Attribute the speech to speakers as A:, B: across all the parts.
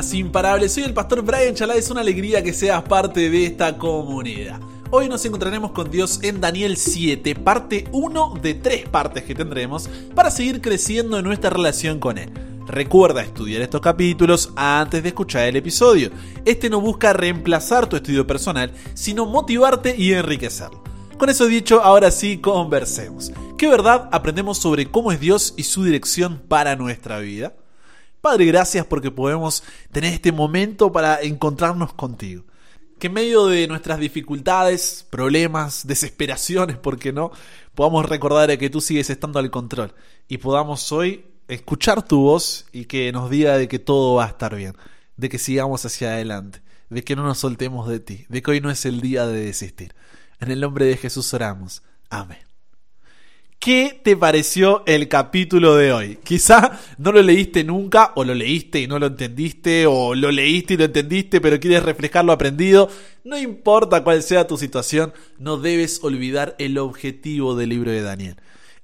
A: buenas, imparables. Soy el pastor Brian Chalá. Es una alegría que seas parte de esta comunidad. Hoy nos encontraremos con Dios en Daniel 7, parte 1 de tres partes que tendremos para seguir creciendo en nuestra relación con Él. Recuerda estudiar estos capítulos antes de escuchar el episodio. Este no busca reemplazar tu estudio personal, sino motivarte y enriquecerlo. Con eso dicho, ahora sí conversemos. ¿Qué verdad aprendemos sobre cómo es Dios y su dirección para nuestra vida? Padre, gracias porque podemos tener este momento para encontrarnos contigo. Que en medio de nuestras dificultades, problemas, desesperaciones, ¿por qué no? Podamos recordar que tú sigues estando al control y podamos hoy escuchar tu voz y que nos diga de que todo va a estar bien, de que sigamos hacia adelante, de que no nos soltemos de ti, de que hoy no es el día de desistir. En el nombre de Jesús oramos. Amén. ¿Qué te pareció el capítulo de hoy? Quizá no lo leíste nunca, o lo leíste y no lo entendiste, o lo leíste y lo entendiste, pero quieres reflejar lo aprendido. No importa cuál sea tu situación, no debes olvidar el objetivo del libro de Daniel.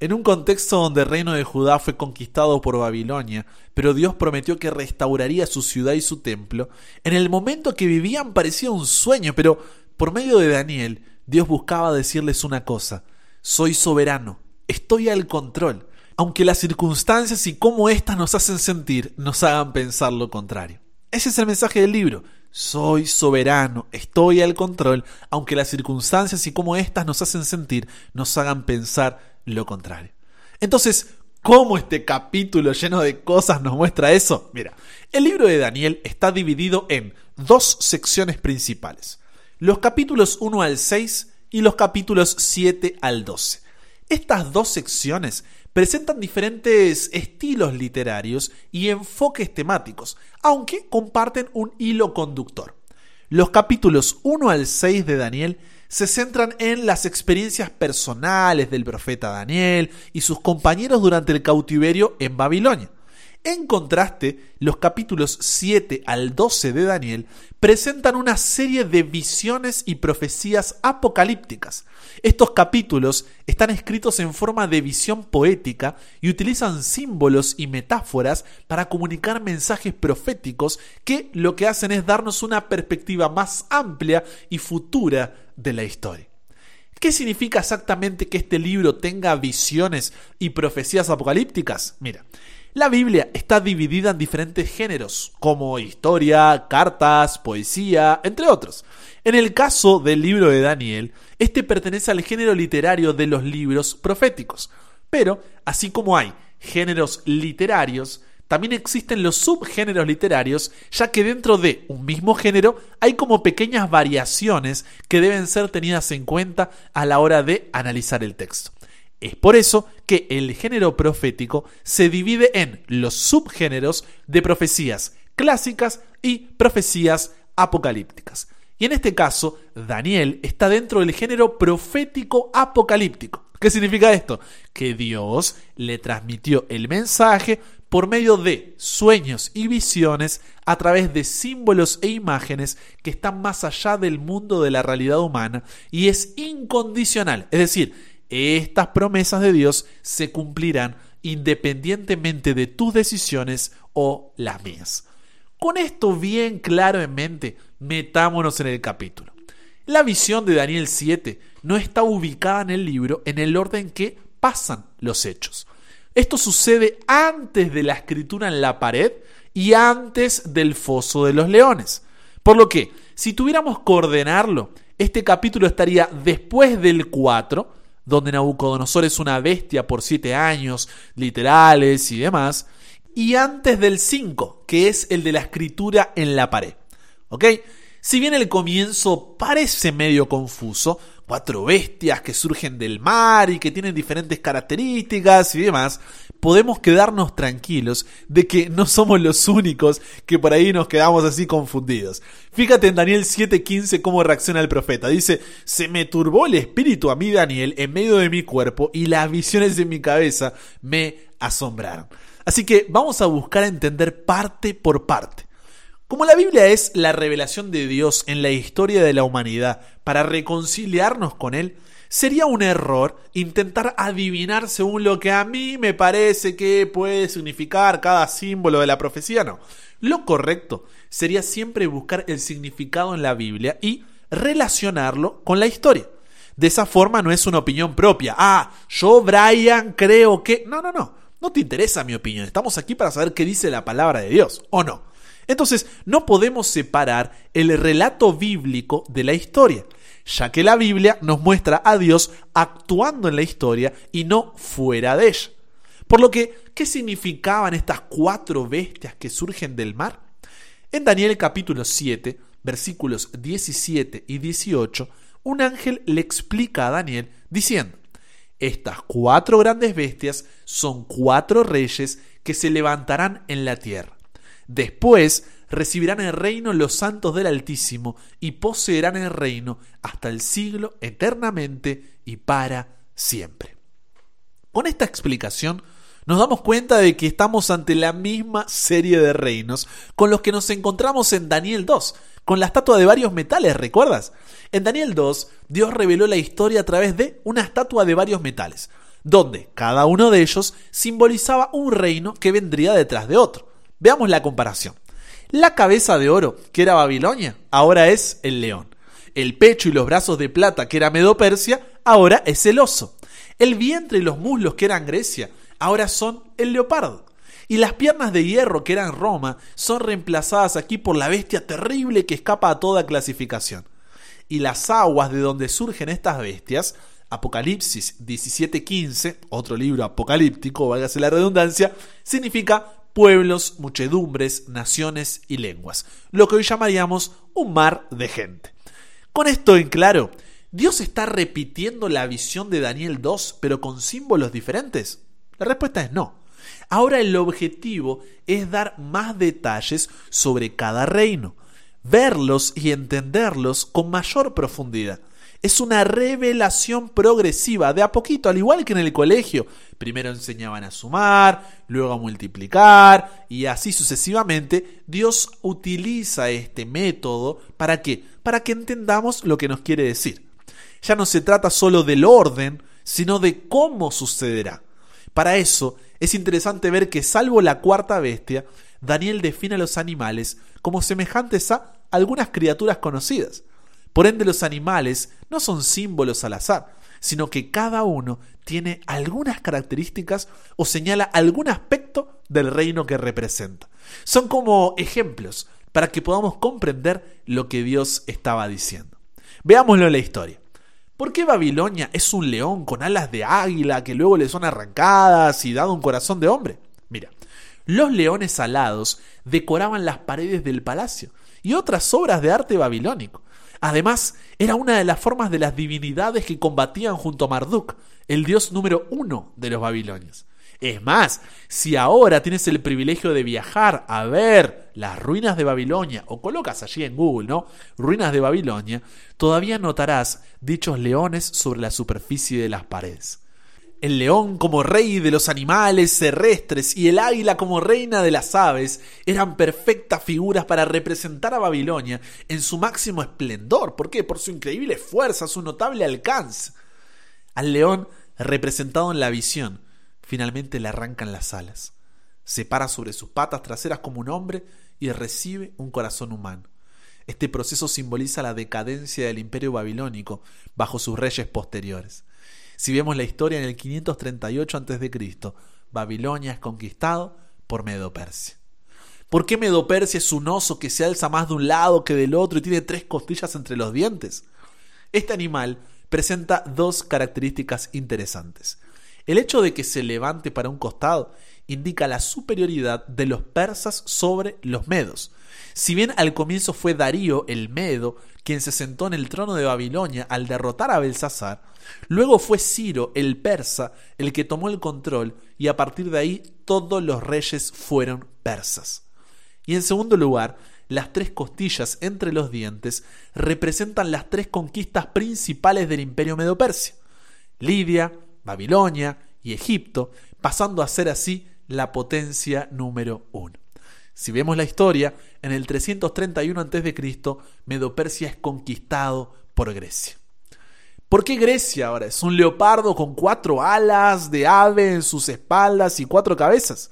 A: En un contexto donde el reino de Judá fue conquistado por Babilonia, pero Dios prometió que restauraría su ciudad y su templo, en el momento que vivían parecía un sueño, pero por medio de Daniel, Dios buscaba decirles una cosa, soy soberano estoy al control, aunque las circunstancias y cómo éstas nos hacen sentir nos hagan pensar lo contrario. Ese es el mensaje del libro. Soy soberano, estoy al control, aunque las circunstancias y cómo éstas nos hacen sentir nos hagan pensar lo contrario. Entonces, ¿cómo este capítulo lleno de cosas nos muestra eso? Mira, el libro de Daniel está dividido en dos secciones principales. Los capítulos 1 al 6 y los capítulos 7 al 12. Estas dos secciones presentan diferentes estilos literarios y enfoques temáticos, aunque comparten un hilo conductor. Los capítulos 1 al 6 de Daniel se centran en las experiencias personales del profeta Daniel y sus compañeros durante el cautiverio en Babilonia. En contraste, los capítulos 7 al 12 de Daniel presentan una serie de visiones y profecías apocalípticas. Estos capítulos están escritos en forma de visión poética y utilizan símbolos y metáforas para comunicar mensajes proféticos que lo que hacen es darnos una perspectiva más amplia y futura de la historia. ¿Qué significa exactamente que este libro tenga visiones y profecías apocalípticas? Mira, la Biblia está dividida en diferentes géneros, como historia, cartas, poesía, entre otros. En el caso del libro de Daniel, este pertenece al género literario de los libros proféticos. Pero, así como hay géneros literarios, también existen los subgéneros literarios, ya que dentro de un mismo género hay como pequeñas variaciones que deben ser tenidas en cuenta a la hora de analizar el texto. Es por eso que el género profético se divide en los subgéneros de profecías clásicas y profecías apocalípticas. Y en este caso, Daniel está dentro del género profético apocalíptico. ¿Qué significa esto? Que Dios le transmitió el mensaje por medio de sueños y visiones a través de símbolos e imágenes que están más allá del mundo de la realidad humana y es incondicional. Es decir, estas promesas de Dios se cumplirán independientemente de tus decisiones o las mías. Con esto bien claro en mente, metámonos en el capítulo. La visión de Daniel 7 no está ubicada en el libro en el orden que pasan los hechos. Esto sucede antes de la escritura en la pared y antes del foso de los leones. Por lo que, si tuviéramos que ordenarlo, este capítulo estaría después del 4, donde Nabucodonosor es una bestia por siete años, literales y demás, y antes del 5, que es el de la escritura en la pared. ¿Ok? Si bien el comienzo parece medio confuso, cuatro bestias que surgen del mar y que tienen diferentes características y demás, podemos quedarnos tranquilos de que no somos los únicos que por ahí nos quedamos así confundidos. Fíjate en Daniel 7:15 cómo reacciona el profeta. Dice, se me turbó el espíritu a mí, Daniel, en medio de mi cuerpo y las visiones de mi cabeza me asombraron. Así que vamos a buscar entender parte por parte. Como la Biblia es la revelación de Dios en la historia de la humanidad para reconciliarnos con Él, sería un error intentar adivinar según lo que a mí me parece que puede significar cada símbolo de la profecía, no. Lo correcto sería siempre buscar el significado en la Biblia y relacionarlo con la historia. De esa forma no es una opinión propia. Ah, yo, Brian, creo que... No, no, no. No te interesa mi opinión. Estamos aquí para saber qué dice la palabra de Dios, ¿o no? Entonces, no podemos separar el relato bíblico de la historia, ya que la Biblia nos muestra a Dios actuando en la historia y no fuera de ella. Por lo que, ¿qué significaban estas cuatro bestias que surgen del mar? En Daniel capítulo 7, versículos 17 y 18, un ángel le explica a Daniel diciendo, estas cuatro grandes bestias son cuatro reyes que se levantarán en la tierra. Después recibirán el reino los santos del Altísimo y poseerán el reino hasta el siglo eternamente y para siempre. Con esta explicación nos damos cuenta de que estamos ante la misma serie de reinos con los que nos encontramos en Daniel 2, con la estatua de varios metales, ¿recuerdas? En Daniel 2, Dios reveló la historia a través de una estatua de varios metales, donde cada uno de ellos simbolizaba un reino que vendría detrás de otro. Veamos la comparación. La cabeza de oro, que era Babilonia, ahora es el león. El pecho y los brazos de plata, que era Medo-Persia, ahora es el oso. El vientre y los muslos, que eran Grecia, ahora son el leopardo. Y las piernas de hierro, que eran Roma, son reemplazadas aquí por la bestia terrible que escapa a toda clasificación. Y las aguas de donde surgen estas bestias, Apocalipsis 17:15, otro libro apocalíptico, válgase la redundancia, significa pueblos, muchedumbres, naciones y lenguas, lo que hoy llamaríamos un mar de gente. Con esto en claro, ¿Dios está repitiendo la visión de Daniel 2 pero con símbolos diferentes? La respuesta es no. Ahora el objetivo es dar más detalles sobre cada reino, verlos y entenderlos con mayor profundidad. Es una revelación progresiva, de a poquito, al igual que en el colegio. Primero enseñaban a sumar, luego a multiplicar y así sucesivamente. Dios utiliza este método para qué? Para que entendamos lo que nos quiere decir. Ya no se trata solo del orden, sino de cómo sucederá. Para eso es interesante ver que salvo la cuarta bestia, Daniel define a los animales como semejantes a algunas criaturas conocidas. Por ende los animales no son símbolos al azar, sino que cada uno tiene algunas características o señala algún aspecto del reino que representa. Son como ejemplos para que podamos comprender lo que Dios estaba diciendo. Veámoslo en la historia. ¿Por qué Babilonia es un león con alas de águila que luego le son arrancadas y dado un corazón de hombre? Mira, los leones alados decoraban las paredes del palacio y otras obras de arte babilónico. Además, era una de las formas de las divinidades que combatían junto a Marduk, el dios número uno de los babilonios. Es más, si ahora tienes el privilegio de viajar a ver las ruinas de Babilonia, o colocas allí en Google, ¿no? Ruinas de Babilonia, todavía notarás dichos leones sobre la superficie de las paredes. El león como rey de los animales terrestres y el águila como reina de las aves eran perfectas figuras para representar a Babilonia en su máximo esplendor. ¿Por qué? Por su increíble fuerza, su notable alcance. Al león, representado en la visión, Finalmente le arrancan las alas. Se para sobre sus patas traseras como un hombre y recibe un corazón humano. Este proceso simboliza la decadencia del imperio babilónico bajo sus reyes posteriores. Si vemos la historia en el 538 a.C., Babilonia es conquistado por Medo-Persia. ¿Por qué Medo-Persia es un oso que se alza más de un lado que del otro y tiene tres costillas entre los dientes? Este animal presenta dos características interesantes. El hecho de que se levante para un costado indica la superioridad de los persas sobre los medos. Si bien al comienzo fue Darío el Medo quien se sentó en el trono de Babilonia al derrotar a Belsasar, luego fue Ciro el persa el que tomó el control y a partir de ahí todos los reyes fueron persas. Y en segundo lugar, las tres costillas entre los dientes representan las tres conquistas principales del imperio medo-persia. Lidia, Babilonia y Egipto, pasando a ser así la potencia número uno. Si vemos la historia, en el 331 a.C., Medo-Persia es conquistado por Grecia. ¿Por qué Grecia ahora es un leopardo con cuatro alas de ave en sus espaldas y cuatro cabezas?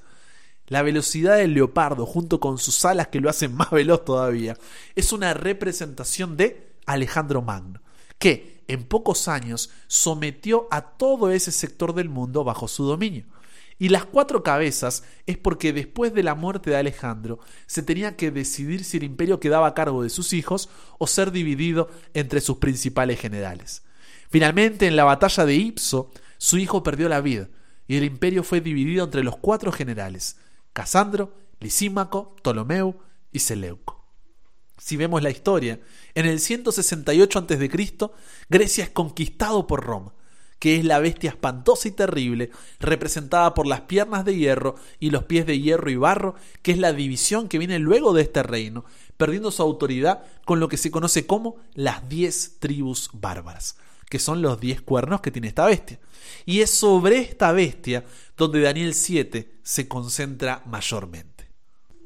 A: La velocidad del leopardo, junto con sus alas que lo hacen más veloz todavía, es una representación de Alejandro Magno, que en pocos años sometió a todo ese sector del mundo bajo su dominio. Y las cuatro cabezas es porque después de la muerte de Alejandro se tenía que decidir si el imperio quedaba a cargo de sus hijos o ser dividido entre sus principales generales. Finalmente, en la batalla de Ipso, su hijo perdió la vida y el imperio fue dividido entre los cuatro generales, Casandro, Lisímaco, Ptolomeo y Seleuco. Si vemos la historia, en el 168 a.C., Grecia es conquistado por Roma, que es la bestia espantosa y terrible, representada por las piernas de hierro y los pies de hierro y barro, que es la división que viene luego de este reino, perdiendo su autoridad con lo que se conoce como las diez tribus bárbaras, que son los diez cuernos que tiene esta bestia. Y es sobre esta bestia donde Daniel 7 se concentra mayormente.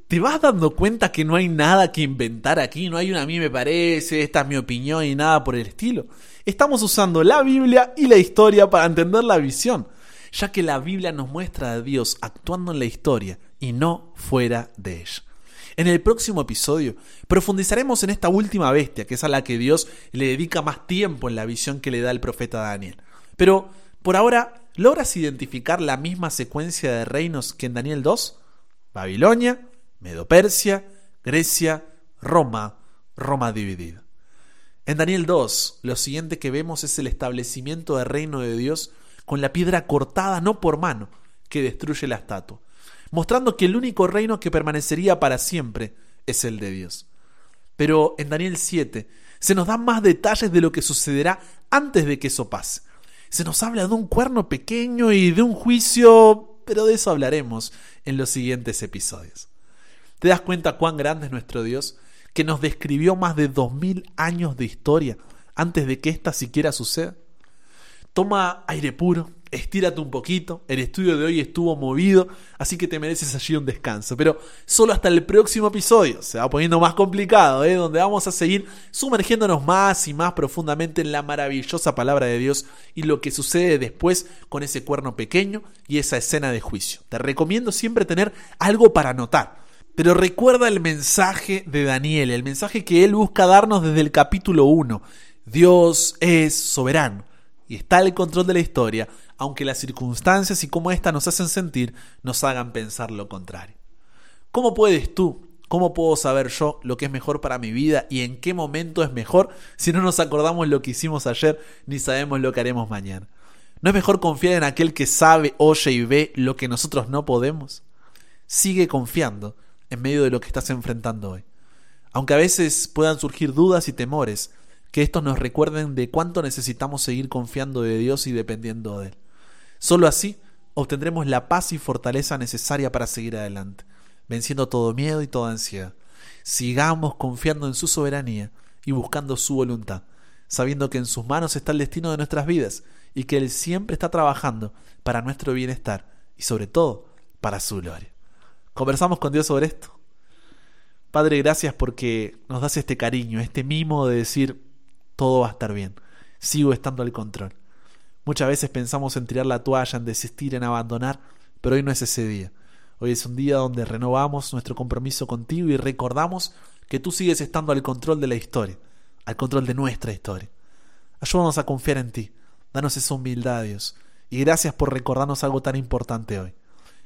A: ¿Te vas dando cuenta que no hay nada que inventar aquí? No hay una a mí me parece, esta es mi opinión y nada por el estilo. Estamos usando la Biblia y la historia para entender la visión, ya que la Biblia nos muestra a Dios actuando en la historia y no fuera de ella. En el próximo episodio profundizaremos en esta última bestia, que es a la que Dios le dedica más tiempo en la visión que le da el profeta Daniel. Pero por ahora, ¿logras identificar la misma secuencia de reinos que en Daniel 2? Babilonia, Medo-Persia, Grecia, Roma, Roma dividida. En Daniel 2, lo siguiente que vemos es el establecimiento del reino de Dios con la piedra cortada no por mano que destruye la estatua, mostrando que el único reino que permanecería para siempre es el de Dios. Pero en Daniel 7 se nos dan más detalles de lo que sucederá antes de que eso pase se nos habla de un cuerno pequeño y de un juicio, pero de eso hablaremos en los siguientes episodios. ¿Te das cuenta cuán grande es nuestro Dios, que nos describió más de dos mil años de historia antes de que ésta siquiera suceda? Toma aire puro, estírate un poquito. El estudio de hoy estuvo movido, así que te mereces allí un descanso. Pero solo hasta el próximo episodio. Se va poniendo más complicado, ¿eh? donde vamos a seguir sumergiéndonos más y más profundamente en la maravillosa palabra de Dios y lo que sucede después con ese cuerno pequeño y esa escena de juicio. Te recomiendo siempre tener algo para anotar. Pero recuerda el mensaje de Daniel, el mensaje que él busca darnos desde el capítulo 1. Dios es soberano y está al control de la historia, aunque las circunstancias y cómo éstas nos hacen sentir nos hagan pensar lo contrario. ¿Cómo puedes tú? ¿Cómo puedo saber yo lo que es mejor para mi vida y en qué momento es mejor si no nos acordamos lo que hicimos ayer ni sabemos lo que haremos mañana? ¿No es mejor confiar en aquel que sabe, oye y ve lo que nosotros no podemos? Sigue confiando en medio de lo que estás enfrentando hoy. Aunque a veces puedan surgir dudas y temores, que estos nos recuerden de cuánto necesitamos seguir confiando de Dios y dependiendo de Él. Solo así obtendremos la paz y fortaleza necesaria para seguir adelante, venciendo todo miedo y toda ansiedad. Sigamos confiando en su soberanía y buscando su voluntad, sabiendo que en sus manos está el destino de nuestras vidas y que Él siempre está trabajando para nuestro bienestar y sobre todo para su gloria. Conversamos con Dios sobre esto. Padre, gracias porque nos das este cariño, este mimo de decir, todo va a estar bien, sigo estando al control. Muchas veces pensamos en tirar la toalla, en desistir, en abandonar, pero hoy no es ese día. Hoy es un día donde renovamos nuestro compromiso contigo y recordamos que tú sigues estando al control de la historia, al control de nuestra historia. Ayúdanos a confiar en ti, danos esa humildad, Dios, y gracias por recordarnos algo tan importante hoy.